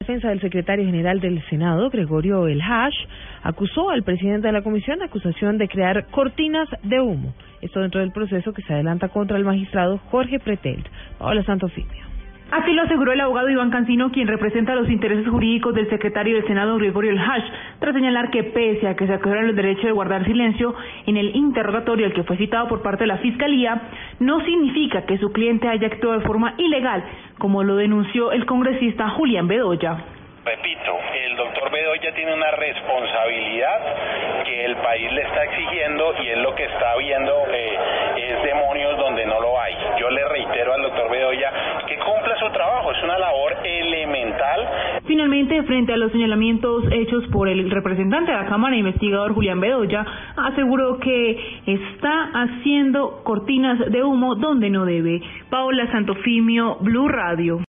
defensa del secretario general del Senado, Gregorio El Hash, acusó al presidente de la comisión de acusación de crear cortinas de humo. Esto dentro del proceso que se adelanta contra el magistrado Jorge Pretelt. Paola Santofimio. Así lo aseguró el abogado Iván Cancino, quien representa los intereses jurídicos del secretario del Senado Gregorio El Hash, tras señalar que pese a que se acogieron el derecho de guardar silencio en el interrogatorio al que fue citado por parte de la Fiscalía, no significa que su cliente haya actuado de forma ilegal, como lo denunció el congresista Julián Bedoya. Repito, el doctor Bedoya tiene una responsabilidad que el país le está exigiendo y es lo que está viendo eh, Finalmente, frente a los señalamientos hechos por el representante de la Cámara, investigador Julián Bedoya, aseguró que está haciendo cortinas de humo donde no debe. Paola Santofimio, Blue Radio.